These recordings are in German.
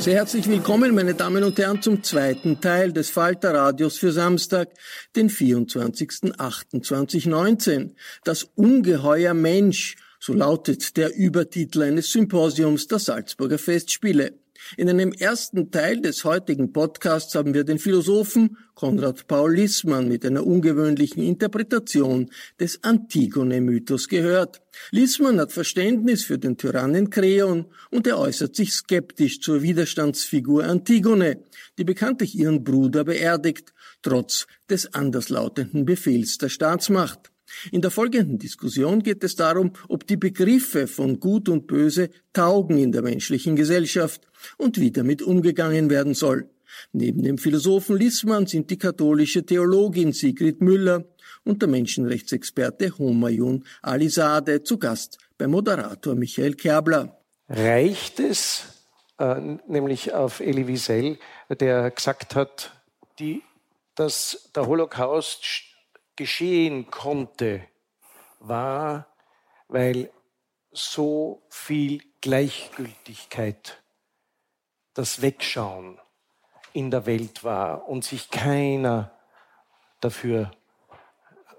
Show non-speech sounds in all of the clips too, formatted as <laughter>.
Sehr herzlich willkommen, meine Damen und Herren, zum zweiten Teil des Falter Radios für Samstag, den 24.08.2019. Das Ungeheuer Mensch so lautet der Übertitel eines Symposiums der Salzburger Festspiele. In einem ersten Teil des heutigen Podcasts haben wir den Philosophen Konrad Paul Lissmann mit einer ungewöhnlichen Interpretation des Antigone-Mythos gehört. Lissmann hat Verständnis für den Tyrannen Kreon und er äußert sich skeptisch zur Widerstandsfigur Antigone, die bekanntlich ihren Bruder beerdigt, trotz des anderslautenden Befehls der Staatsmacht. In der folgenden Diskussion geht es darum, ob die Begriffe von Gut und Böse taugen in der menschlichen Gesellschaft und wie damit umgegangen werden soll. Neben dem Philosophen Lissmann sind die katholische Theologin Sigrid Müller und der Menschenrechtsexperte Homayun Alisade zu Gast bei Moderator Michael Kerbler. Reicht es, äh, nämlich auf Elie Wiesel, der gesagt hat, die, dass der Holocaust geschehen konnte, war, weil so viel Gleichgültigkeit, das Wegschauen in der Welt war und sich keiner dafür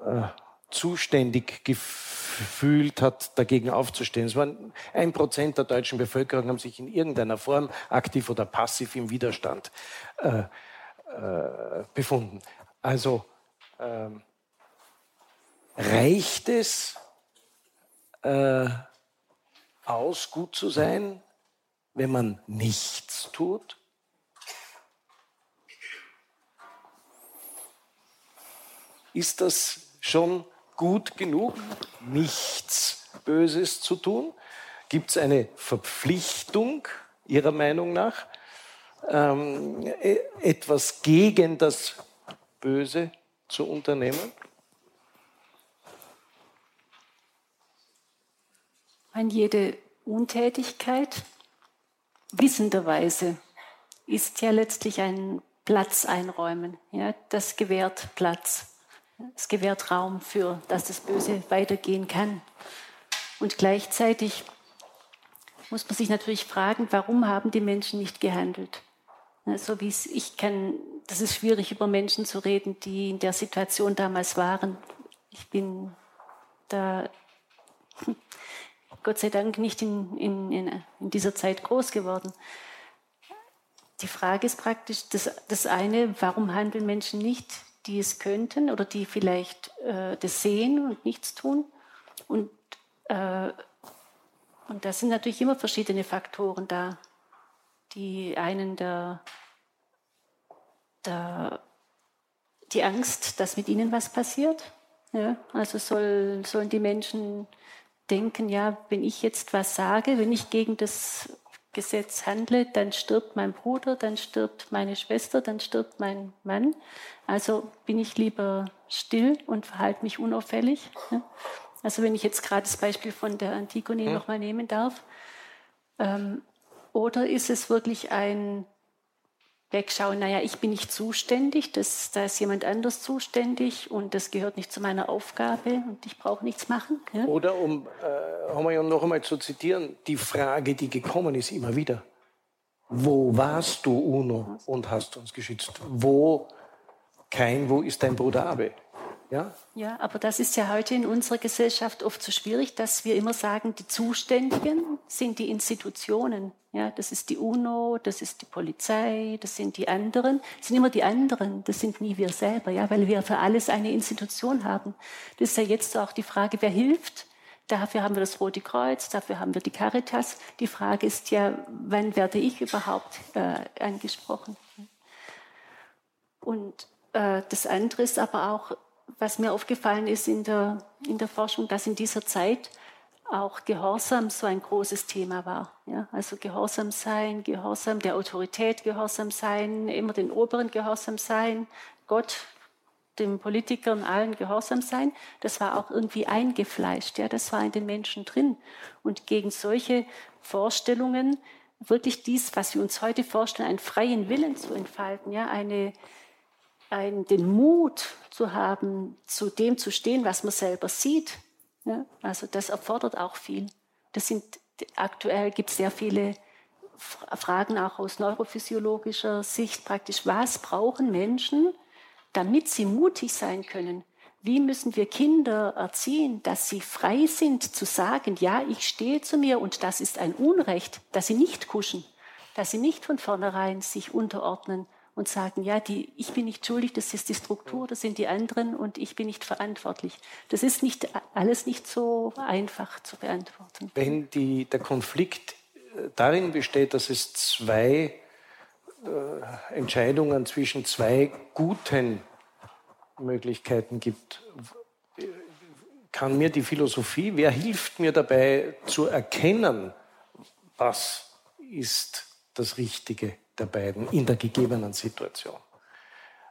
äh, zuständig gefühlt hat, dagegen aufzustehen. Es waren ein Prozent der deutschen Bevölkerung haben sich in irgendeiner Form aktiv oder passiv im Widerstand äh, äh, befunden. Also ähm, Reicht es äh, aus, gut zu sein, wenn man nichts tut? Ist das schon gut genug, nichts Böses zu tun? Gibt es eine Verpflichtung Ihrer Meinung nach, ähm, e-, etwas gegen das Böse zu unternehmen? An jede Untätigkeit wissenderweise ist ja letztlich ein Platz einräumen. Ja, das gewährt Platz. Es gewährt Raum für, dass das Böse weitergehen kann. Und gleichzeitig muss man sich natürlich fragen, warum haben die Menschen nicht gehandelt? So wie es ich kann, das ist schwierig über Menschen zu reden, die in der Situation damals waren. Ich bin da Gott sei Dank nicht in, in, in, in dieser Zeit groß geworden. Die Frage ist praktisch, das, das eine, warum handeln Menschen nicht, die es könnten oder die vielleicht äh, das sehen und nichts tun? Und, äh, und da sind natürlich immer verschiedene Faktoren da. Die einen der, der die Angst, dass mit ihnen was passiert. Ja, also soll, sollen die Menschen denken, ja, wenn ich jetzt was sage, wenn ich gegen das Gesetz handle, dann stirbt mein Bruder, dann stirbt meine Schwester, dann stirbt mein Mann. Also bin ich lieber still und verhalte mich unauffällig. Also wenn ich jetzt gerade das Beispiel von der Antigone ja. nochmal nehmen darf. Ähm, oder ist es wirklich ein wegschauen, naja, ich bin nicht zuständig, das, da ist jemand anders zuständig und das gehört nicht zu meiner Aufgabe und ich brauche nichts machen. Ja? Oder um äh, Homayon noch einmal zu zitieren, die Frage, die gekommen ist immer wieder, wo warst du, UNO, und hast uns geschützt? Wo, kein, wo ist dein Bruder Abe? Ja? ja, aber das ist ja heute in unserer Gesellschaft oft so schwierig, dass wir immer sagen, die Zuständigen sind die Institutionen. Ja, das ist die UNO, das ist die Polizei, das sind die anderen. Das sind immer die anderen, das sind nie wir selber, ja, weil wir für alles eine Institution haben. Das ist ja jetzt auch die Frage, wer hilft? Dafür haben wir das Rote Kreuz, dafür haben wir die Caritas. Die Frage ist ja, wann werde ich überhaupt äh, angesprochen? Und äh, das andere ist aber auch, was mir aufgefallen ist in der, in der Forschung, dass in dieser Zeit auch Gehorsam so ein großes Thema war. Ja, also Gehorsam sein, Gehorsam der Autorität, Gehorsam sein, immer den Oberen Gehorsam sein, Gott, den Politikern, allen Gehorsam sein. Das war auch irgendwie eingefleischt. Ja, das war in den Menschen drin. Und gegen solche Vorstellungen wirklich dies, was wir uns heute vorstellen, einen freien Willen zu entfalten, ja, eine ein, den Mut zu haben, zu dem zu stehen, was man selber sieht. Ja, also das erfordert auch viel. Das sind, aktuell gibt es sehr viele Fragen auch aus neurophysiologischer Sicht praktisch. Was brauchen Menschen, damit sie mutig sein können? Wie müssen wir Kinder erziehen, dass sie frei sind zu sagen, ja, ich stehe zu mir und das ist ein Unrecht, dass sie nicht kuschen, dass sie nicht von vornherein sich unterordnen, und sagen, ja, die, ich bin nicht schuldig, das ist die Struktur, das sind die anderen und ich bin nicht verantwortlich. Das ist nicht, alles nicht so einfach zu beantworten. Wenn die, der Konflikt äh, darin besteht, dass es zwei äh, Entscheidungen zwischen zwei guten Möglichkeiten gibt, kann mir die Philosophie, wer hilft mir dabei zu erkennen, was ist das Richtige? Der beiden in der gegebenen Situation.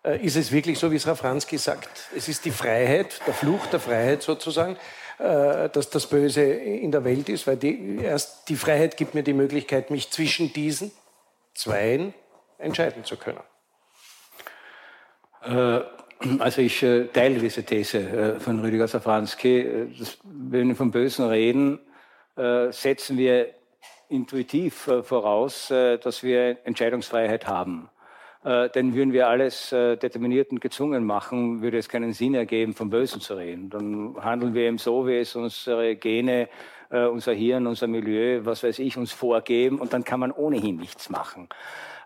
Äh, ist es wirklich so, wie es Rafranski sagt? Es ist die Freiheit, der Fluch der Freiheit sozusagen, äh, dass das Böse in der Welt ist, weil die, erst die Freiheit gibt mir die Möglichkeit, mich zwischen diesen Zweien entscheiden zu können. Äh, also ich teile diese These von Rüdiger Safranski. wenn wir vom Bösen reden, setzen wir intuitiv äh, voraus, äh, dass wir Entscheidungsfreiheit haben. Äh, denn würden wir alles determiniert und gezwungen machen, würde es keinen Sinn ergeben, vom Bösen zu reden. Dann handeln wir eben so, wie es unsere Gene, unser Hirn, unser Milieu, was weiß ich, uns vorgeben und dann kann man ohnehin nichts machen.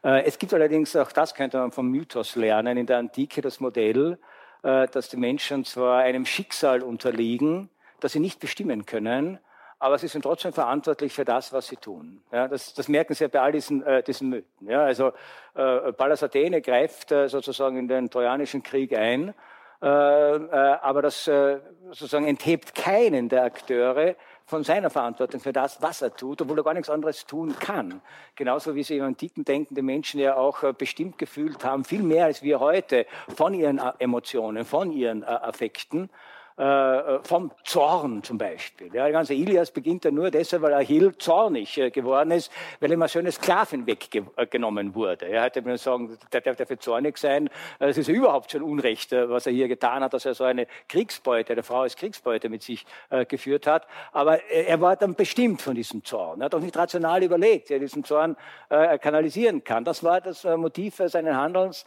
Es gibt allerdings, auch das könnte man vom Mythos lernen, in der Antike das Modell, dass die Menschen zwar einem Schicksal unterliegen, das sie nicht bestimmen können, aber sie sind trotzdem verantwortlich für das, was sie tun. Ja, das, das merken Sie ja bei all diesen, äh, diesen Mythen. Ja, also äh, Pallas Athene greift äh, sozusagen in den Trojanischen Krieg ein, äh, äh, aber das äh, sozusagen enthebt keinen der Akteure von seiner Verantwortung für das, was er tut, obwohl er gar nichts anderes tun kann. Genauso wie sie im antiken denkende Menschen ja auch bestimmt gefühlt haben, viel mehr als wir heute, von ihren Emotionen, von ihren Affekten. Äh, vom Zorn zum Beispiel. Ja, der ganze Ilias beginnt ja nur deshalb, weil Achill zornig äh, geworden ist, weil ihm eine schöne Sklavin weggenommen wurde. Er hätte mir sagen, der darf dafür zornig sein. Äh, es ist überhaupt schon Unrecht, was er hier getan hat, dass er so eine Kriegsbeute, eine Frau als Kriegsbeute mit sich geführt hat. Aber er war dann bestimmt von diesem Zorn. Er hat auch nicht rational überlegt, wie er diesen Zorn kanalisieren kann. Das war das Motiv seines Handelns,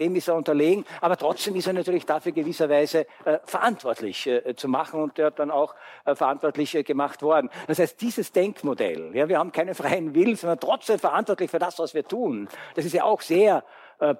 dem ist er unterlegen. Aber trotzdem ist er natürlich dafür gewisserweise verantwortlich verantwortlich äh, zu machen und der dann auch äh, verantwortlich äh, gemacht worden. Das heißt, dieses Denkmodell, ja, wir haben keine freien Willen, sondern trotzdem verantwortlich für das, was wir tun. Das ist ja auch sehr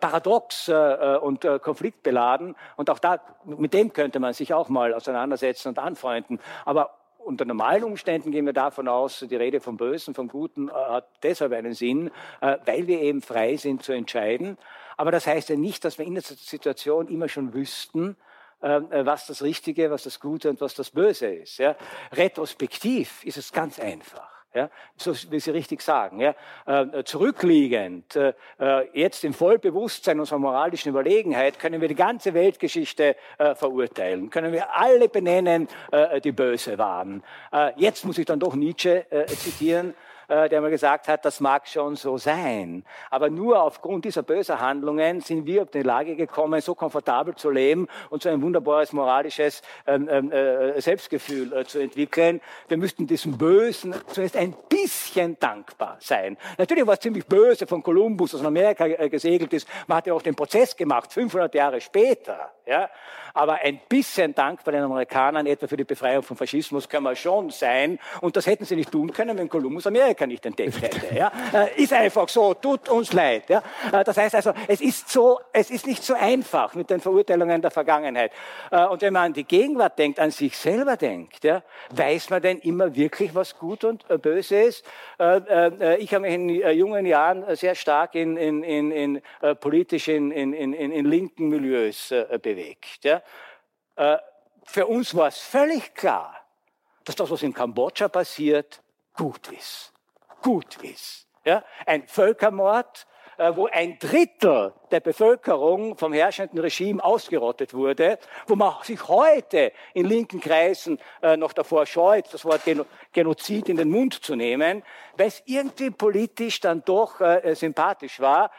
paradox und konfliktbeladen. Und auch da, mit dem könnte man sich auch mal auseinandersetzen und anfreunden. Aber unter normalen Umständen gehen wir davon aus, die Rede vom Bösen, vom Guten hat deshalb einen Sinn, weil wir eben frei sind zu entscheiden. Aber das heißt ja nicht, dass wir in der Situation immer schon wüssten, äh, was das Richtige, was das Gute und was das Böse ist. Ja. Retrospektiv ist es ganz einfach. Ja, so wie Sie richtig sagen, ja, äh, zurückliegend, äh, äh, jetzt im Vollbewusstsein unserer moralischen Überlegenheit können wir die ganze Weltgeschichte äh, verurteilen, können wir alle benennen, äh, die böse waren. Äh, jetzt muss ich dann doch Nietzsche zitieren, äh, der mal gesagt hat, das mag schon so sein. Aber nur aufgrund dieser bösen Handlungen sind wir auf die Lage gekommen, so komfortabel zu leben und so ein wunderbares moralisches ähm, ähm, äh, Selbstgefühl äh, zu entwickeln. Wir müssten diesem Bösen zunächst ein bisschen dankbar sein. Natürlich war es ziemlich böse von Kolumbus, in Amerika äh, gesegelt ist. Man hat ja auch den Prozess gemacht, 500 Jahre später. Ja? Aber ein bisschen dankbar den Amerikanern etwa für die Befreiung vom Faschismus können wir schon sein. Und das hätten sie nicht tun können, wenn Kolumbus Amerika nicht entdeckt <laughs> hätte. Ja? Äh, ist einfach so, tut uns leid. Ja? Äh, das heißt also, es ist, so, es ist nicht so einfach mit den Verurteilungen der Vergangenheit. Äh, und wenn man an die Gegenwart denkt, an sich selber denkt, ja, weiß man denn immer wirklich, was gut und böse ist? Ich habe mich in jungen Jahren sehr stark in, in, in, in politisch in, in, in, in linken Milieus bewegt. Ja? Für uns war es völlig klar, dass das, was in Kambodscha passiert, gut ist. Gut ist. Ja? Ein Völkermord, äh, wo ein Drittel der Bevölkerung vom herrschenden Regime ausgerottet wurde, wo man sich heute in linken Kreisen äh, noch davor scheut, das Wort Genozid in den Mund zu nehmen, weil es irgendwie politisch dann doch äh, sympathisch war.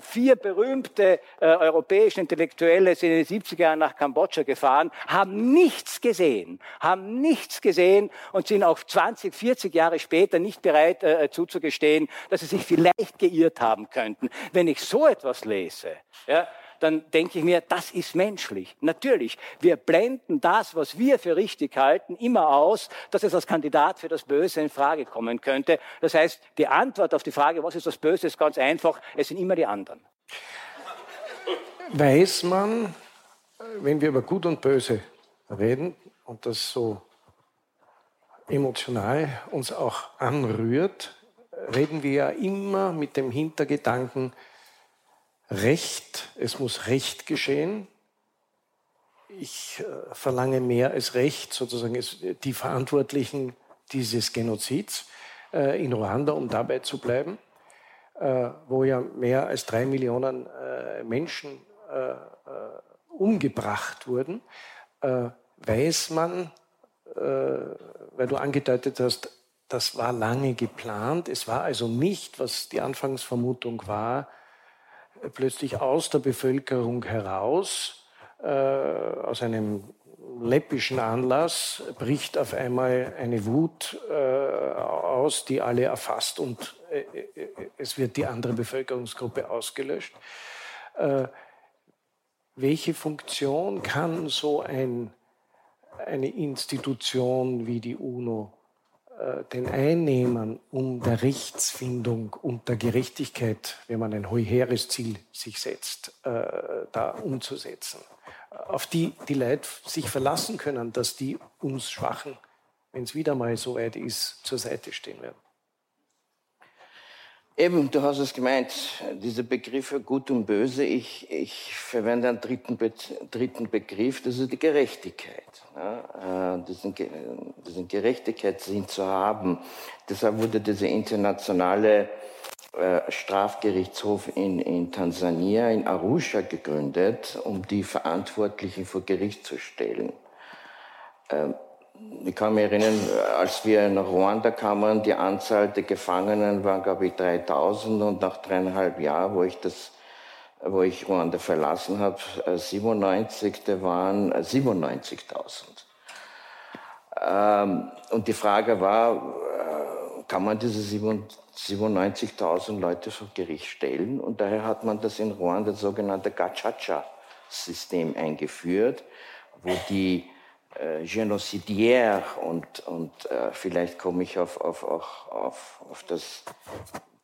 vier berühmte europäische Intellektuelle sind in den 70er Jahren nach Kambodscha gefahren, haben nichts gesehen, haben nichts gesehen und sind auch 20, 40 Jahre später nicht bereit zuzugestehen, dass sie sich vielleicht geirrt haben könnten. Wenn ich so etwas lese, ja, dann denke ich mir, das ist menschlich. Natürlich, wir blenden das, was wir für richtig halten, immer aus, dass es als Kandidat für das Böse in Frage kommen könnte. Das heißt, die Antwort auf die Frage, was ist das Böse, ist ganz einfach. Es sind immer die anderen. Weiß man, wenn wir über Gut und Böse reden und das so emotional uns auch anrührt, reden wir ja immer mit dem Hintergedanken, Recht, es muss Recht geschehen. Ich äh, verlange mehr als Recht, sozusagen die Verantwortlichen dieses Genozids äh, in Ruanda, um dabei zu bleiben, äh, wo ja mehr als drei Millionen Menschen umgebracht wurden, weiß man, weil du angedeutet hast, das war lange geplant. Es war also nicht, was die Anfangsvermutung war, plötzlich aus der Bevölkerung heraus, äh, aus einem läppischen Anlass, bricht auf einmal eine Wut äh, aus, die alle erfasst und äh, äh es wird die andere Bevölkerungsgruppe ausgelöscht. Äh, welche Funktion kann so ein, eine Institution wie die UNO äh, den Einnehmern um der Rechtsfindung und der Gerechtigkeit, wenn man ein heuheres Ziel sich setzt, äh, da umzusetzen. Auf die die Leute sich verlassen können, dass die uns Schwachen, wenn es wieder mal so weit ist, zur Seite stehen werden. Eben, du hast es gemeint, diese Begriffe Gut und Böse, ich, ich verwende einen dritten, Be dritten Begriff, das ist die Gerechtigkeit. Ja, äh, diesen, diesen Gerechtigkeitssinn zu haben. Deshalb wurde dieser internationale äh, Strafgerichtshof in, in Tansania, in Arusha gegründet, um die Verantwortlichen vor Gericht zu stellen. Ähm, ich kann mich erinnern, als wir nach Ruanda kamen, die Anzahl der Gefangenen war, glaube ich, 3000 und nach dreieinhalb Jahren, wo ich das, wo ich Ruanda verlassen habe, 97, da waren 97.000. Ähm, und die Frage war, äh, kann man diese 97.000 Leute vor Gericht stellen? Und daher hat man das in Ruanda sogenannte Gachacha-System eingeführt, wo die äh, und, und äh, vielleicht komme ich auf, auf, auf, auf, auf das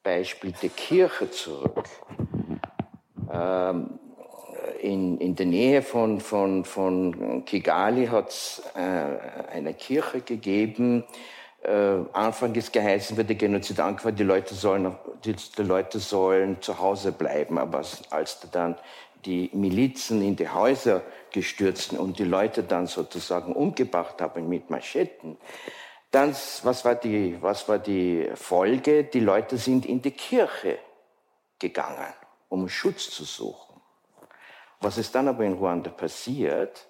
Beispiel der Kirche zurück. Ähm, in, in der Nähe von, von, von Kigali hat es äh, eine Kirche gegeben. Äh, Anfang ist geheißen wird der Genozid angefangen, die Leute sollen, die, die Leute sollen zu Hause bleiben. Aber als, als dann die Milizen in die Häuser gestürzt und die Leute dann sozusagen umgebracht haben mit Maschetten, dann, was war die, was war die Folge? Die Leute sind in die Kirche gegangen, um Schutz zu suchen. Was ist dann aber in Ruanda passiert?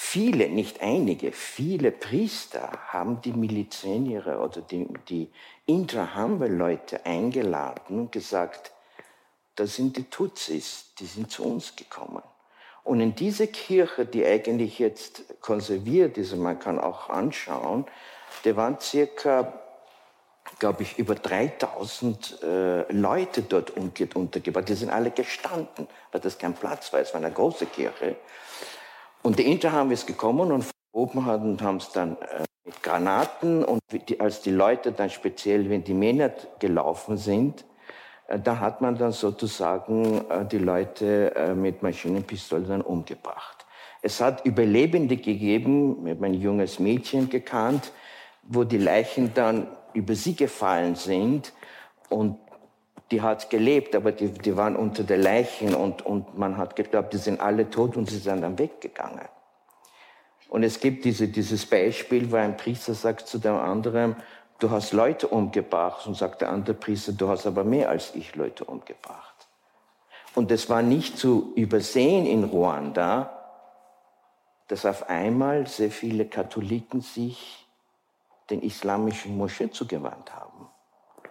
viele, nicht einige, viele Priester haben die Milizeniere oder die, die Intrahamwe-Leute eingeladen und gesagt, das sind die Tutsis, die sind zu uns gekommen. Und in diese Kirche, die eigentlich jetzt konserviert ist, und man kann auch anschauen, da waren circa, glaube ich, über 3000 äh, Leute dort untergebracht. Die sind alle gestanden, weil das kein Platz war. Es war eine große Kirche. Und die Inter haben es gekommen und oben haben es dann äh, mit Granaten und die, als die Leute dann speziell, wenn die Männer gelaufen sind, da hat man dann sozusagen äh, die Leute äh, mit Maschinenpistolen umgebracht. Es hat Überlebende gegeben, ich habe ein junges Mädchen gekannt, wo die Leichen dann über sie gefallen sind und die hat gelebt, aber die, die waren unter den Leichen und, und man hat geglaubt, die sind alle tot und sie sind dann weggegangen. Und es gibt diese, dieses Beispiel, wo ein Priester sagt zu dem anderen, du hast Leute umgebracht und sagt der andere Priester, du hast aber mehr als ich Leute umgebracht. Und es war nicht zu übersehen in Ruanda, dass auf einmal sehr viele Katholiken sich den islamischen Moschee zugewandt haben.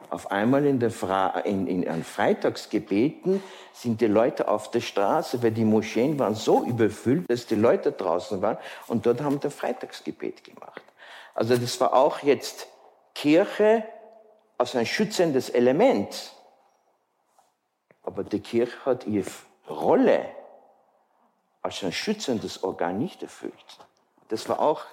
Auf einmal in, der Fra in, in, an Freitagsgebeten sind die Leute auf der Straße, weil die Moscheen waren so überfüllt, dass die Leute draußen waren und dort haben wir Freitagsgebet gemacht. Also das war auch jetzt Kirche als ein schützendes Element. Aber die Kirche hat ihre Rolle als ein schützendes Organ nicht erfüllt. Das war auch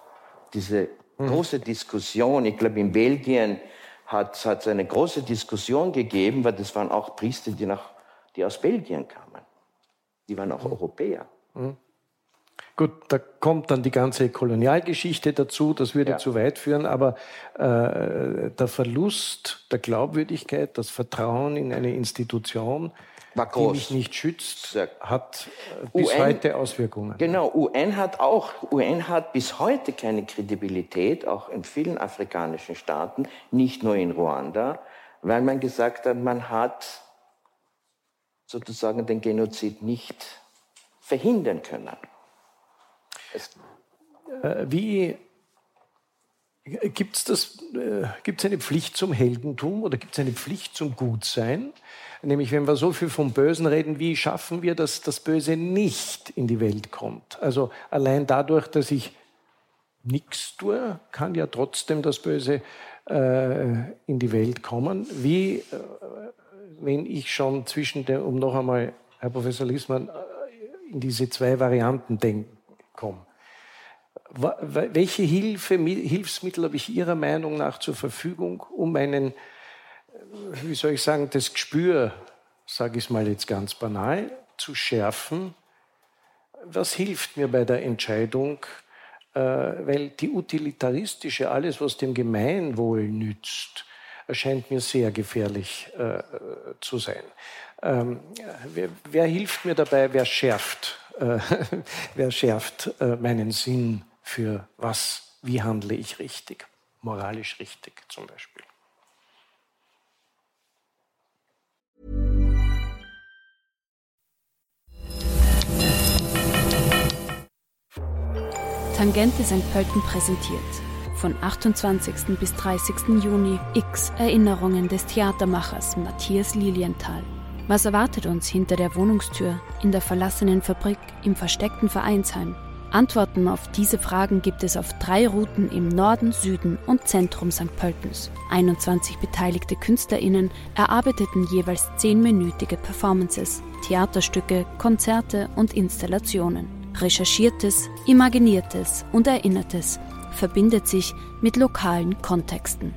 diese hm. große Diskussion. Ich glaube, in Belgien hat es eine große Diskussion gegeben, weil das waren auch Priester, die, nach, die aus Belgien kamen. Die waren auch hm. Europäer. Mhm. Gut, da kommt dann die ganze Kolonialgeschichte dazu, das würde ja. zu weit führen, aber äh, der Verlust der Glaubwürdigkeit, das Vertrauen in eine Institution, die mich nicht schützt, hat äh, bis UN, heute Auswirkungen. Genau, UN hat auch, UN hat bis heute keine Kredibilität, auch in vielen afrikanischen Staaten, nicht nur in Ruanda, weil man gesagt hat, man hat sozusagen den Genozid nicht verhindern können. Äh, wie gibt es? Äh, gibt es eine Pflicht zum Heldentum oder gibt es eine Pflicht zum Gutsein? Nämlich, wenn wir so viel vom Bösen reden, wie schaffen wir, dass das Böse nicht in die Welt kommt? Also allein dadurch, dass ich nichts tue, kann ja trotzdem das Böse äh, in die Welt kommen. Wie, äh, wenn ich schon zwischen den, um noch einmal, Herr Professor Liesmann, äh, in diese zwei Varianten denke, komme. Welche Hilfe, Hilfsmittel habe ich Ihrer Meinung nach zur Verfügung, um einen, äh, wie soll ich sagen, das Gespür, sage ich es mal jetzt ganz banal, zu schärfen? Was hilft mir bei der Entscheidung? Äh, weil die utilitaristische, alles, was dem Gemeinwohl nützt, erscheint mir sehr gefährlich äh, zu sein. Ähm, wer, wer hilft mir dabei? Wer schärft äh, <laughs> wer schärft äh, meinen Sinn für was, wie handle ich richtig, moralisch richtig zum Beispiel. Tangente St. Pölten präsentiert. Von 28. bis 30. Juni X Erinnerungen des Theatermachers Matthias Lilienthal. Was erwartet uns hinter der Wohnungstür, in der verlassenen Fabrik, im versteckten Vereinsheim? Antworten auf diese Fragen gibt es auf drei Routen im Norden, Süden und Zentrum St. Pöltens. 21 beteiligte KünstlerInnen erarbeiteten jeweils zehnminütige Performances, Theaterstücke, Konzerte und Installationen. Recherchiertes, Imaginiertes und Erinnertes verbindet sich mit lokalen Kontexten.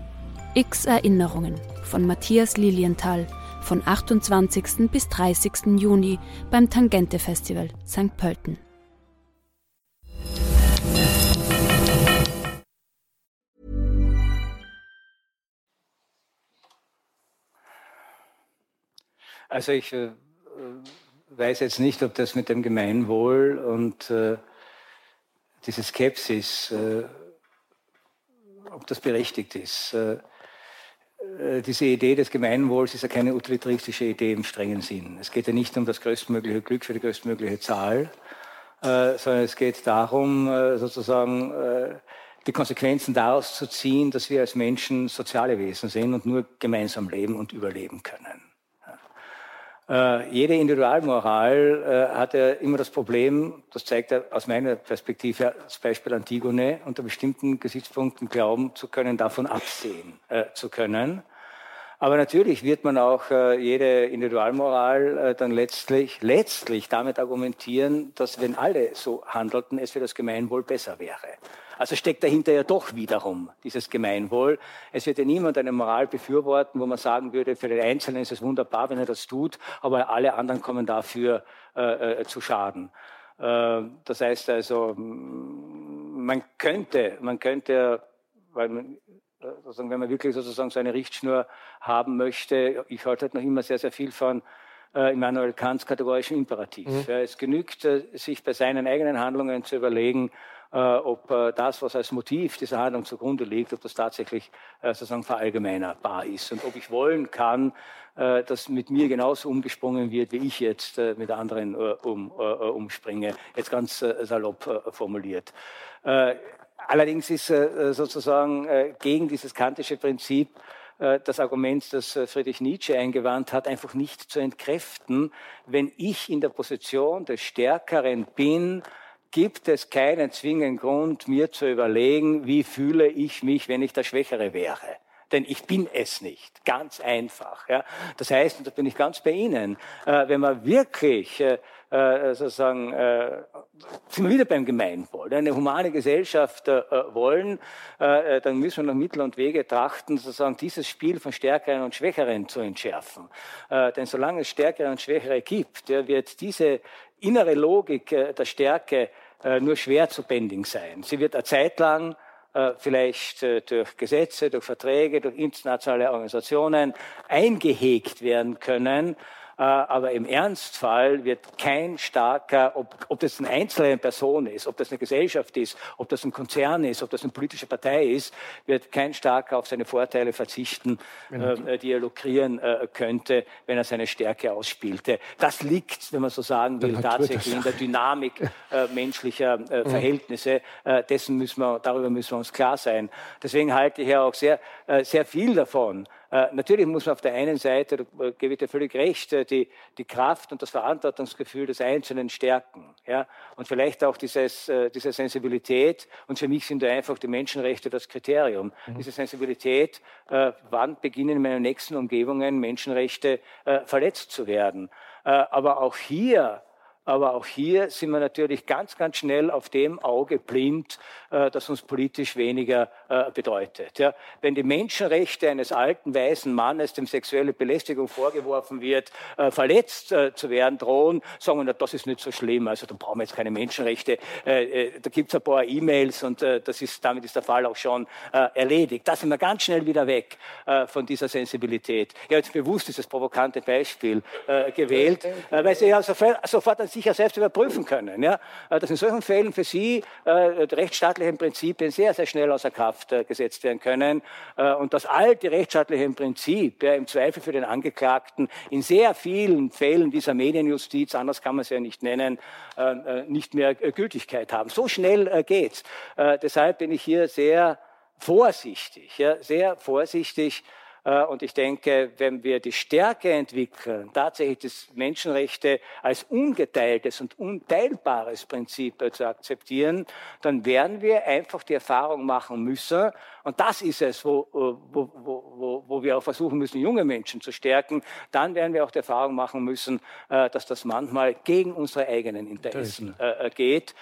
X Erinnerungen von Matthias Lilienthal von 28. bis 30. Juni beim Tangente Festival St. Pölten. Also ich äh, weiß jetzt nicht, ob das mit dem Gemeinwohl und äh, diese Skepsis, äh, ob das berechtigt ist. Äh, diese Idee des Gemeinwohls ist ja keine utilitaristische Idee im strengen Sinn. Es geht ja nicht um das größtmögliche Glück für die größtmögliche Zahl, äh, sondern es geht darum, äh, sozusagen die Konsequenzen daraus zu ziehen, dass wir als Menschen soziale Wesen sind und nur gemeinsam leben und überleben können. Äh, jede Individualmoral äh, hat ja immer das Problem, das zeigt er aus meiner Perspektive als Beispiel Antigone, unter bestimmten Gesichtspunkten glauben zu können, davon absehen äh, zu können. Aber natürlich wird man auch äh, jede Individualmoral äh, dann letztlich, letztlich damit argumentieren, dass wenn alle so handelten, es für das Gemeinwohl besser wäre. Also steckt dahinter ja doch wiederum dieses Gemeinwohl. Es wird ja niemand eine Moral befürworten, wo man sagen würde, für den Einzelnen ist es wunderbar, wenn er das tut, aber alle anderen kommen dafür äh, äh, zu Schaden. Äh, das heißt also, man könnte, man könnte, weil man, sozusagen, wenn man wirklich sozusagen so eine Richtschnur haben möchte, ich halte halt noch immer sehr, sehr viel von äh, Immanuel Kants kategorischen Imperativ. Mhm. Ja, es genügt, äh, sich bei seinen eigenen Handlungen zu überlegen, äh, ob äh, das, was als Motiv dieser Handlung zugrunde liegt, ob das tatsächlich äh, sozusagen verallgemeinerbar ist und ob ich wollen kann, dass mit mir genauso umgesprungen wird, wie ich jetzt mit anderen um, umspringe, jetzt ganz salopp formuliert. Allerdings ist sozusagen gegen dieses kantische Prinzip das Argument, das Friedrich Nietzsche eingewandt hat, einfach nicht zu entkräften, wenn ich in der Position des Stärkeren bin, gibt es keinen zwingenden Grund, mir zu überlegen, wie fühle ich mich, wenn ich der Schwächere wäre. Denn ich bin es nicht. Ganz einfach. Ja. Das heißt, und da bin ich ganz bei Ihnen, äh, wenn man wirklich äh, äh, sozusagen, äh, sind wir wieder beim Gemeinwohl, eine humane Gesellschaft äh, wollen, äh, dann müssen wir nach Mittel und Wege trachten, sozusagen dieses Spiel von Stärkeren und Schwächeren zu entschärfen. Äh, denn solange es Stärkere und Schwächere gibt, wird diese innere Logik äh, der Stärke äh, nur schwer zu bändigen sein. Sie wird eine Zeit lang äh, vielleicht durch Gesetze, durch Verträge, durch internationale Organisationen eingehegt werden können, äh, aber im Ernstfall wird kein starker, ob, ob das eine einzelne Person ist, ob das eine Gesellschaft ist, ob das ein Konzern ist, ob das eine politische Partei ist, wird kein starker auf seine Vorteile verzichten, äh, die er lukrieren äh, könnte, wenn er seine Stärke ausspielte. Das liegt, wenn man so sagen will, tatsächlich in der Dynamik äh, <laughs> menschlicher äh, Verhältnisse. Äh, dessen müssen wir, darüber müssen wir uns klar sein. Deswegen halte ich ja auch sehr, sehr viel davon, äh, natürlich muss man auf der einen Seite, da äh, gebe ich dir völlig recht, äh, die, die Kraft und das Verantwortungsgefühl des Einzelnen stärken. Ja? Und vielleicht auch dieses, diese Sensibilität, und für mich sind da einfach die Menschenrechte das Kriterium, mhm. diese Sensibilität, wann beginnen in meinen nächsten Umgebungen Menschenrechte verletzt zu werden. aber auch hier aber auch hier sind wir natürlich ganz, ganz schnell auf dem Auge blind, äh, das uns politisch weniger äh, bedeutet. Ja, wenn die Menschenrechte eines alten weißen Mannes, dem sexuelle Belästigung vorgeworfen wird, äh, verletzt zu werden drohen, sagen wir, das ist nicht so schlimm, also da brauchen wir jetzt keine Menschenrechte. Da gibt es ein paar E-Mails und das ist, damit ist der Fall auch schon erledigt. Da sind wir ganz schnell wieder weg von dieser Sensibilität. Ich habe jetzt bewusst dieses provokante Beispiel gewählt, weil Sie ja sofort, sofort sich ja selbst überprüfen können. Ja? Äh, dass in solchen Fällen für Sie äh, die rechtsstaatlichen Prinzipien sehr, sehr schnell außer Kraft äh, gesetzt werden können äh, und das alte rechtsstaatliche Prinzip ja, im Zweifel für den Angeklagten in sehr vielen Fällen dieser Medienjustiz, anders kann man es ja nicht nennen, äh, äh nicht mehr Gültigkeit haben. So schnell geht's. deshalb bin ich hier sehr vorsichtig, ja, sehr vorsichtig, und ich denke, wenn wir die Stärke entwickeln, tatsächlich das Menschenrechte als ungeteiltes und unteilbares Prinzip zu akzeptieren, dann werden wir einfach die Erfahrung machen müssen, und das ist es, wo, wo, wo, wo wir auch versuchen müssen, junge Menschen zu stärken, dann werden wir auch die Erfahrung machen müssen, äh, dass das manchmal gegen unsere eigenen Interessen äh, geht.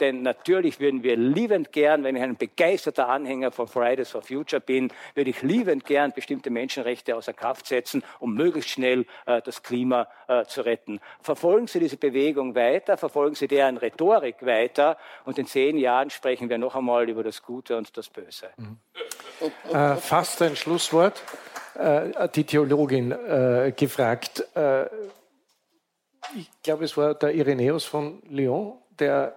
Denn natürlich würden wir liebend gern, wenn ich ein begeisterter Anhänger von Fridays for Future bin, würde ich liebend gern bestimmte Menschenrechte außer Kraft setzen, um möglichst schnell äh, das Klima äh, zu retten. Verfolgen Sie diese Bewegung weiter, verfolgen Sie deren Rhetorik weiter und in zehn Jahren sprechen wir noch einmal über das Gute und das Böse. Mhm. Äh, fast ein Schlusswort. Äh, die Theologin äh, gefragt, äh, ich glaube, es war der Irenäus von Lyon, der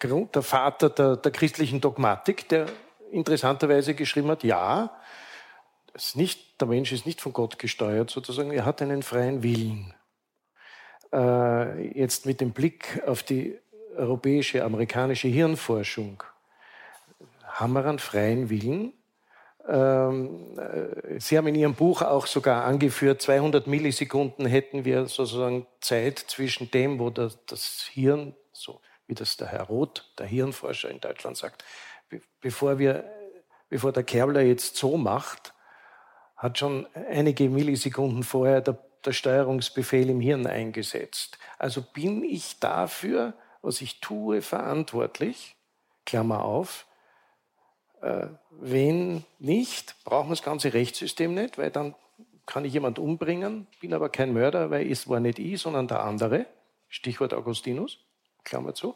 Grund, der Vater der, der christlichen Dogmatik, der interessanterweise geschrieben hat, ja, nicht, der Mensch ist nicht von Gott gesteuert, sozusagen, er hat einen freien Willen. Äh, jetzt mit dem Blick auf die europäische, amerikanische Hirnforschung, einen freien Willen? Ähm, äh, Sie haben in Ihrem Buch auch sogar angeführt, 200 Millisekunden hätten wir sozusagen Zeit zwischen dem, wo das, das Hirn, so wie das der Herr Roth, der Hirnforscher in Deutschland sagt, bevor, wir, bevor der Kerbler jetzt so macht, hat schon einige Millisekunden vorher der, der Steuerungsbefehl im Hirn eingesetzt. Also bin ich dafür, was ich tue, verantwortlich, Klammer auf, wenn nicht, brauchen wir das ganze Rechtssystem nicht, weil dann kann ich jemand umbringen, bin aber kein Mörder, weil es war nicht ich, sondern der andere. Stichwort Augustinus, Klammer zu.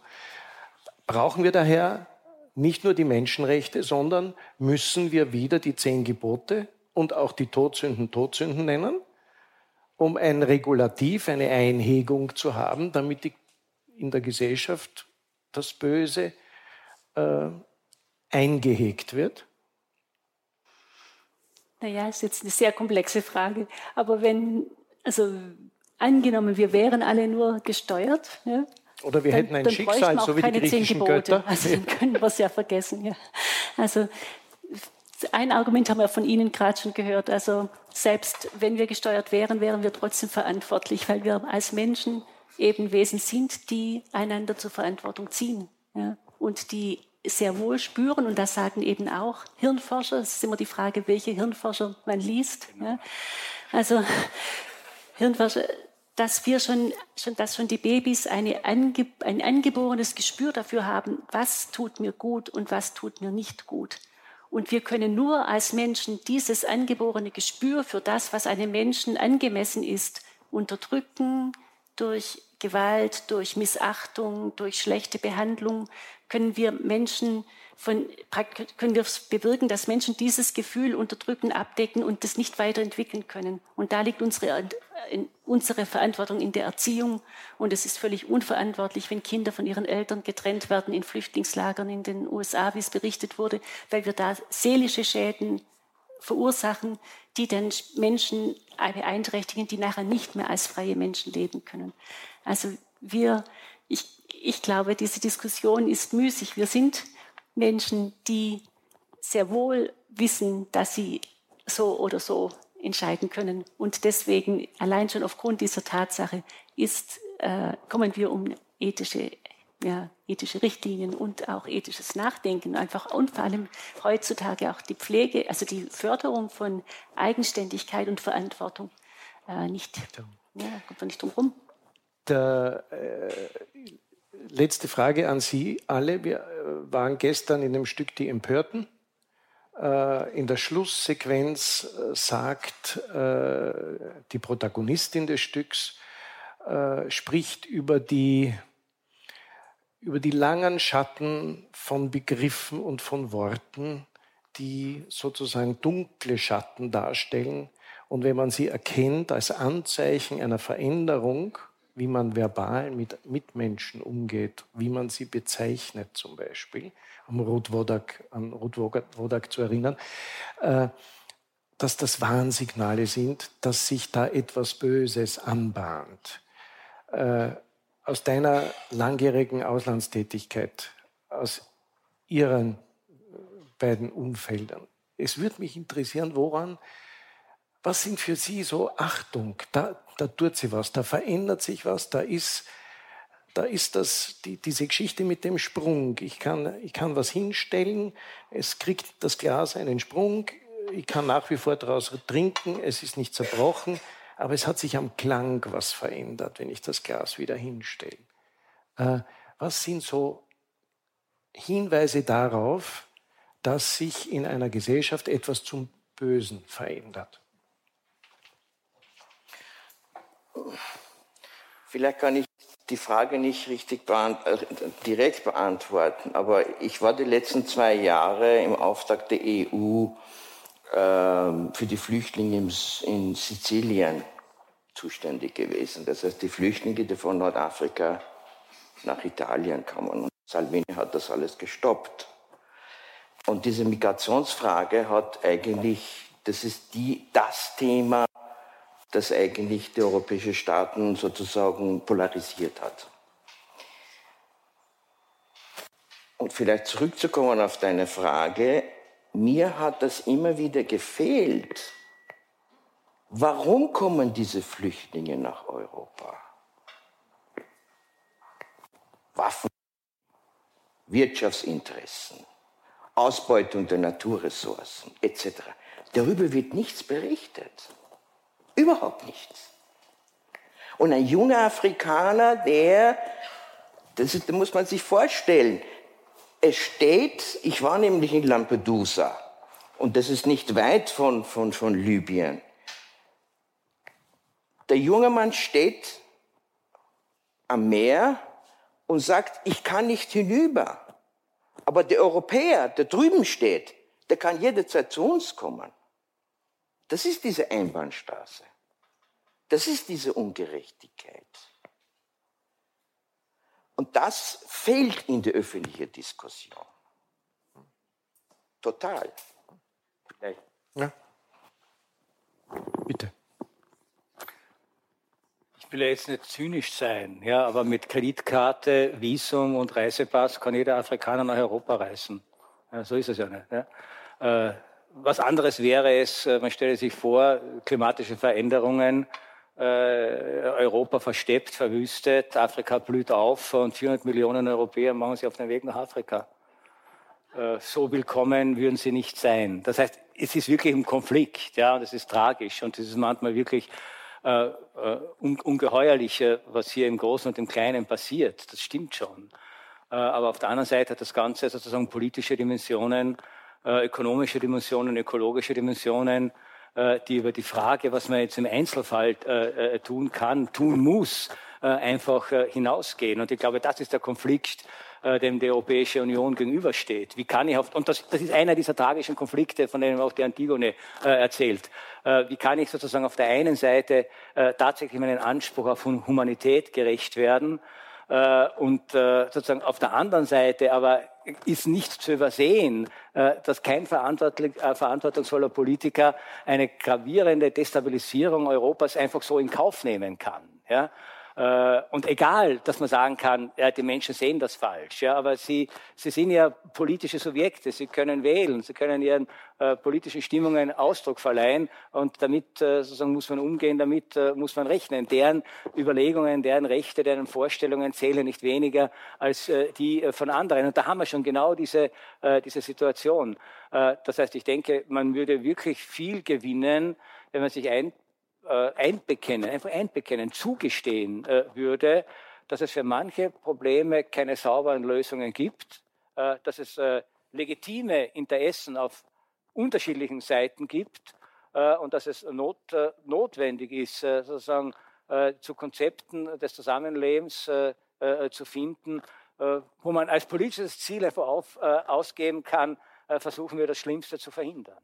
Brauchen wir daher nicht nur die Menschenrechte, sondern müssen wir wieder die zehn Gebote und auch die Todsünden Todsünden nennen, um ein Regulativ, eine Einhegung zu haben, damit die, in der Gesellschaft das Böse äh, eingehegt wird? Naja, ist jetzt eine sehr komplexe Frage. Aber wenn, also angenommen, wir wären alle nur gesteuert, ja, oder wir dann, hätten ein Schicksal, so wie die griechischen Götter. Also dann können wir es ja vergessen. Ja. Also ein Argument haben wir von Ihnen gerade schon gehört. Also selbst wenn wir gesteuert wären, wären wir trotzdem verantwortlich, weil wir als Menschen eben Wesen sind, die einander zur Verantwortung ziehen ja, und die sehr wohl spüren, und das sagen eben auch Hirnforscher, es ist immer die Frage, welche Hirnforscher man liest. Ja. Also Hirnforscher, dass wir schon, schon, dass schon die Babys eine ange, ein angeborenes Gespür dafür haben, was tut mir gut und was tut mir nicht gut. Und wir können nur als Menschen dieses angeborene Gespür für das, was einem Menschen angemessen ist, unterdrücken durch Gewalt, durch Missachtung, durch schlechte Behandlung, können wir Menschen von, können wir bewirken, dass Menschen dieses Gefühl unterdrücken, abdecken und das nicht weiterentwickeln können. Und da liegt unsere, unsere Verantwortung in der Erziehung. Und es ist völlig unverantwortlich, wenn Kinder von ihren Eltern getrennt werden in Flüchtlingslagern in den USA, wie es berichtet wurde, weil wir da seelische Schäden verursachen, die den Menschen beeinträchtigen, die nachher nicht mehr als freie Menschen leben können. Also wir, ich, ich glaube, diese Diskussion ist müßig. Wir sind Menschen, die sehr wohl wissen, dass sie so oder so entscheiden können. Und deswegen, allein schon aufgrund dieser Tatsache, ist, äh, kommen wir um ethische, ja, ethische Richtlinien und auch ethisches Nachdenken einfach und vor allem heutzutage auch die Pflege, also die Förderung von Eigenständigkeit und Verantwortung äh, nicht, ja, kommt man nicht drum rum. Der, äh, letzte Frage an Sie alle. Wir äh, waren gestern in dem Stück Die Empörten. Äh, in der Schlusssequenz äh, sagt die Protagonistin des Stücks, spricht über die, über die langen Schatten von Begriffen und von Worten, die sozusagen dunkle Schatten darstellen. Und wenn man sie erkennt als Anzeichen einer Veränderung, wie man verbal mit Mitmenschen umgeht, wie man sie bezeichnet zum Beispiel, um Ruth Wodak, an Ruth Wodak zu erinnern, äh, dass das Warnsignale sind, dass sich da etwas Böses anbahnt. Äh, aus deiner langjährigen Auslandstätigkeit, aus Ihren beiden Umfeldern, es würde mich interessieren, woran was sind für Sie so Achtung? Da, da tut sie was, da verändert sich was, da ist, da ist das, die, diese Geschichte mit dem Sprung. Ich kann, ich kann was hinstellen, es kriegt das Glas einen Sprung, ich kann nach wie vor daraus trinken, es ist nicht zerbrochen, aber es hat sich am Klang was verändert, wenn ich das Glas wieder hinstelle. Äh, was sind so Hinweise darauf, dass sich in einer Gesellschaft etwas zum Bösen verändert? Vielleicht kann ich die Frage nicht richtig beant äh, direkt beantworten, aber ich war die letzten zwei Jahre im Auftrag der EU äh, für die Flüchtlinge in Sizilien zuständig gewesen. Das heißt, die Flüchtlinge, die von Nordafrika nach Italien kommen. Und Salvini hat das alles gestoppt. Und diese Migrationsfrage hat eigentlich, das ist die, das Thema, das eigentlich die europäischen Staaten sozusagen polarisiert hat. und vielleicht zurückzukommen auf deine Frage, mir hat das immer wieder gefehlt. Warum kommen diese Flüchtlinge nach Europa? Waffen, Wirtschaftsinteressen, Ausbeutung der Naturressourcen etc. Darüber wird nichts berichtet. Überhaupt nichts. Und ein junger Afrikaner, der, das, das muss man sich vorstellen, es steht, ich war nämlich in Lampedusa und das ist nicht weit von, von, von Libyen. Der junge Mann steht am Meer und sagt, ich kann nicht hinüber. Aber der Europäer, der drüben steht, der kann jederzeit zu uns kommen. Das ist diese Einbahnstraße. Das ist diese Ungerechtigkeit. Und das fehlt in der öffentlichen Diskussion. Total. Ja. Bitte. Ich will jetzt nicht zynisch sein, ja, aber mit Kreditkarte, Visum und Reisepass kann jeder Afrikaner nach Europa reisen. Ja, so ist es ja nicht. Ja. Äh, was anderes wäre es, äh, man stelle sich vor, klimatische Veränderungen, äh, Europa versteppt, verwüstet, Afrika blüht auf und 400 Millionen Europäer machen sich auf den Weg nach Afrika. Äh, so willkommen würden sie nicht sein. Das heißt, es ist wirklich ein Konflikt, ja, und es ist tragisch und es ist manchmal wirklich äh, äh, ungeheuerlich, was hier im Großen und im Kleinen passiert. Das stimmt schon. Aber auf der anderen Seite hat das Ganze sozusagen politische Dimensionen, äh, ökonomische Dimensionen, ökologische Dimensionen, äh, die über die Frage, was man jetzt im Einzelfall äh, tun kann, tun muss, einfach hinausgehen. Und ich glaube, das ist der Konflikt, dem die Europäische Union gegenübersteht. Wie kann ich auf, und das, das ist einer dieser tragischen Konflikte, von denen auch die Antigone äh, erzählt. Äh, wie kann ich sozusagen auf der einen Seite äh, tatsächlich meinen Anspruch auf Humanität gerecht werden äh, und äh, sozusagen auf der anderen Seite aber ist nicht zu übersehen, äh, dass kein verantwortungsvoller Politiker eine gravierende Destabilisierung Europas einfach so in Kauf nehmen kann. Ja? Äh, und egal, dass man sagen kann, ja, die Menschen sehen das falsch, ja, aber sie, sie sind ja politische Subjekte, sie können wählen, sie können ihren äh, politischen Stimmungen Ausdruck verleihen und damit äh, sozusagen muss man umgehen, damit muss man rechnen. Deren Überlegungen, deren Rechte, deren Vorstellungen zählen nicht weniger als die von anderen. Und da haben wir schon genau diese, diese Situation. das heißt, ich denke, man würde wirklich viel gewinnen, wenn man sich ein äh, einbekennen, einfach einbekennen, zugestehen äh, würde, dass es für manche Probleme keine sauberen Lösungen gibt, äh, dass es äh, legitime Interessen auf unterschiedlichen Seiten gibt äh, und dass es not, äh, notwendig ist, sozusagen zu Konzepten des Zusammenlebens zu finden, wo man als politisches Ziel einfach auf, ausgeben kann, versuchen wir das Schlimmste zu verhindern.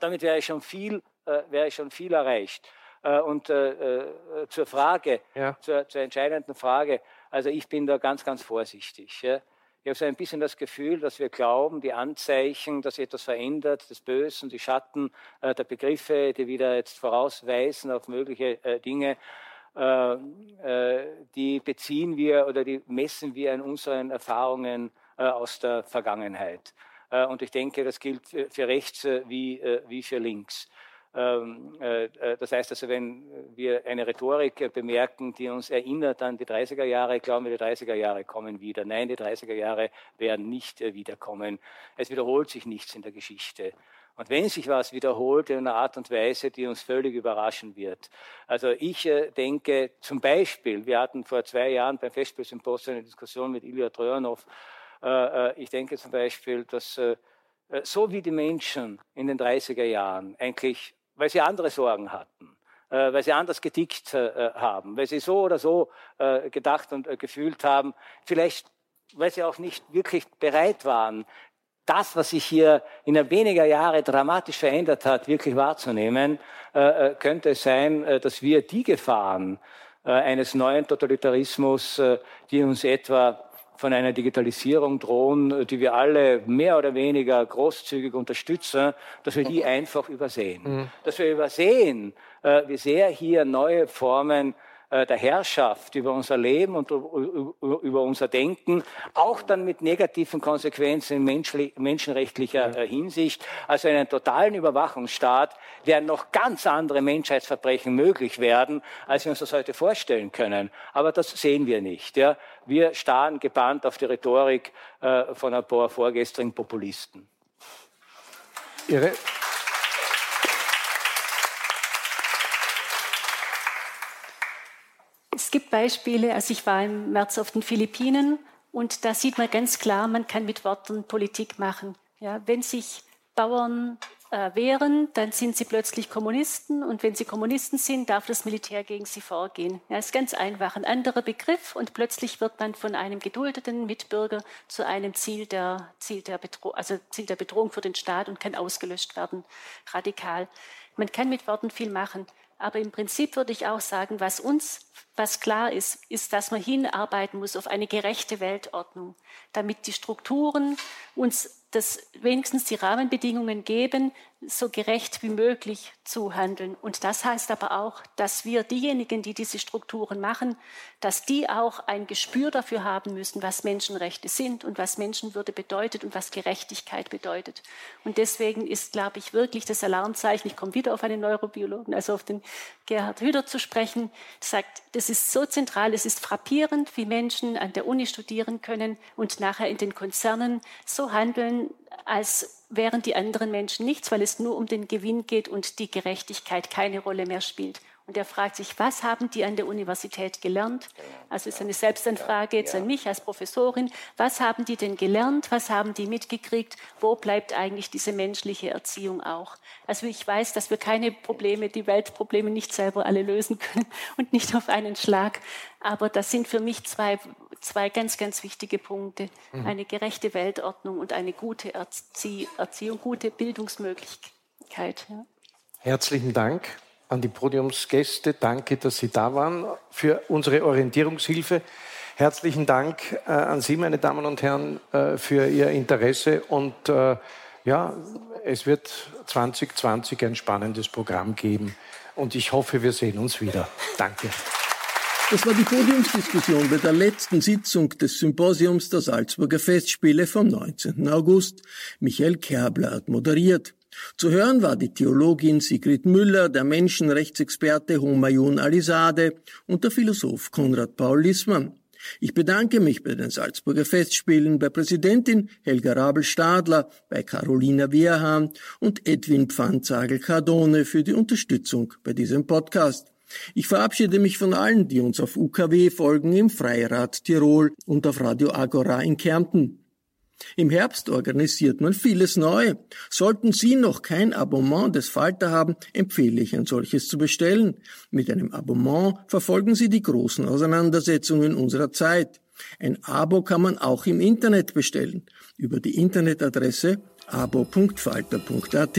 damit wäre schon viel, wäre schon viel erreicht. Äh, und äh, äh, zur Frage, ja. zur, zur, entscheidenden Frage, also ich bin da ganz, ganz vorsichtig. Ich habe so ein bisschen das Gefühl, dass wir glauben, die Anzeichen, dass sich etwas verändert, des Bösen, die Schatten äh, der Begriffe, die wieder jetzt vorausweisen auf mögliche äh, Dinge, äh, die beziehen wir oder die messen wir an unseren Erfahrungen aus der Vergangenheit. Und ich denke, das gilt für rechts wie, wie für links. Ähm, äh, äh, das heißt also, wenn wir eine Rhetorik bemerken, die uns erinnert an die 30er Jahre, glauben wir, die 30er Jahre kommen wieder. Nein, die 30er Jahre werden nicht äh, wiederkommen. Es wiederholt sich nichts in der Geschichte. Und wenn sich was wiederholt in einer Art und Weise, die uns völlig überraschen wird. Also ich denke zum Beispiel, wir hatten vor zwei Jahren beim Festspielsymposium eine Diskussion mit Ilya Trojanov. Ich denke zum Beispiel, dass so wie die Menschen in den 30er Jahren eigentlich weil sie andere Sorgen hatten, äh, weil sie anders getickt äh, haben, weil sie so oder so äh, gedacht und gefühlt haben, vielleicht weil sie auch nicht wirklich bereit waren, das, was sich hier in weniger Jahre dramatisch verändert hat, wirklich wahrzunehmen, könnte es sein, dass wir die Gefahren eines neuen Totalitarismus, die uns etwa von einer Digitalisierung drohen, die wir alle mehr oder weniger großzügig unterstützen, dass wir die <laughs> einfach übersehen. Mhm. Dass wir übersehen, äh, wie sehr hier neue Formen der Herrschaft über unser Leben und über unser Denken, auch dann mit negativen Konsequenzen in menschenrechtlicher äh, Hinsicht. Also einen totalen Überwachungsstaat werden noch ganz andere Menschheitsverbrechen möglich werden, als wir uns das heute vorstellen können. Aber das sehen wir nicht. Ja. Wir starren gebannt auf die Rhetorik äh, von ein paar vorgestrigen Populisten. Ihre Es gibt Beispiele, also ich war im März auf den Philippinen und da sieht man ganz klar, man kann mit Worten Politik machen. Ja, wenn sich Bauern äh, wehren, dann sind sie plötzlich Kommunisten und wenn sie Kommunisten sind, darf das Militär gegen sie vorgehen. Ja, ist ganz einfach. Ein anderer Begriff und plötzlich wird man von einem geduldeten Mitbürger zu einem Ziel der, Ziel der, Bedro also Ziel der Bedrohung für den Staat und kann ausgelöscht werden. Radikal. Man kann mit Worten viel machen. Aber im Prinzip würde ich auch sagen, was uns, was klar ist, ist, dass man hinarbeiten muss auf eine gerechte Weltordnung, damit die Strukturen uns das wenigstens die Rahmenbedingungen geben, so gerecht wie möglich zu handeln. Und das heißt aber auch, dass wir diejenigen, die diese Strukturen machen, dass die auch ein Gespür dafür haben müssen, was Menschenrechte sind und was Menschenwürde bedeutet und was Gerechtigkeit bedeutet. Und deswegen ist, glaube ich, wirklich das Alarmzeichen, ich komme wieder auf einen Neurobiologen, also auf den Gerhard Hüder zu sprechen, sagt, das ist so zentral, es ist frappierend, wie Menschen an der Uni studieren können und nachher in den Konzernen so handeln, als wären die anderen Menschen nichts, weil es nur um den Gewinn geht und die Gerechtigkeit keine Rolle mehr spielt. Und er fragt sich, was haben die an der Universität gelernt? Also ist eine Selbstanfrage jetzt an mich als Professorin. Was haben die denn gelernt? Was haben die mitgekriegt? Wo bleibt eigentlich diese menschliche Erziehung auch? Also ich weiß, dass wir keine Probleme, die Weltprobleme nicht selber alle lösen können <laughs> und nicht auf einen Schlag. Aber das sind für mich zwei, zwei ganz, ganz wichtige Punkte. Mhm. Eine gerechte Weltordnung und eine gute Erzie Erziehung, gute Bildungsmöglichkeit. Ja. Herzlichen Dank an die Podiumsgäste. Danke, dass Sie da waren für unsere Orientierungshilfe. Herzlichen Dank äh, an Sie, meine Damen und Herren, äh, für Ihr Interesse. Und äh, ja, es wird 2020 ein spannendes Programm geben. Und ich hoffe, wir sehen uns wieder. Danke. Das war die Podiumsdiskussion bei der letzten Sitzung des Symposiums der Salzburger Festspiele vom 19. August. Michael Kerbler hat moderiert. Zu hören war die Theologin Sigrid Müller, der Menschenrechtsexperte Homayun Alisade und der Philosoph Konrad Paul Lissmann. Ich bedanke mich bei den Salzburger Festspielen, bei Präsidentin Helga Rabel-Stadler, bei Carolina Wierhahn und Edwin Pfanzagel-Cardone für die Unterstützung bei diesem Podcast. Ich verabschiede mich von allen, die uns auf UKW folgen im Freirad Tirol und auf Radio Agora in Kärnten. Im Herbst organisiert man vieles neu. Sollten Sie noch kein Abonnement des Falter haben, empfehle ich ein solches zu bestellen. Mit einem Abonnement verfolgen Sie die großen Auseinandersetzungen unserer Zeit. Ein Abo kann man auch im Internet bestellen, über die Internetadresse abo.falter.at.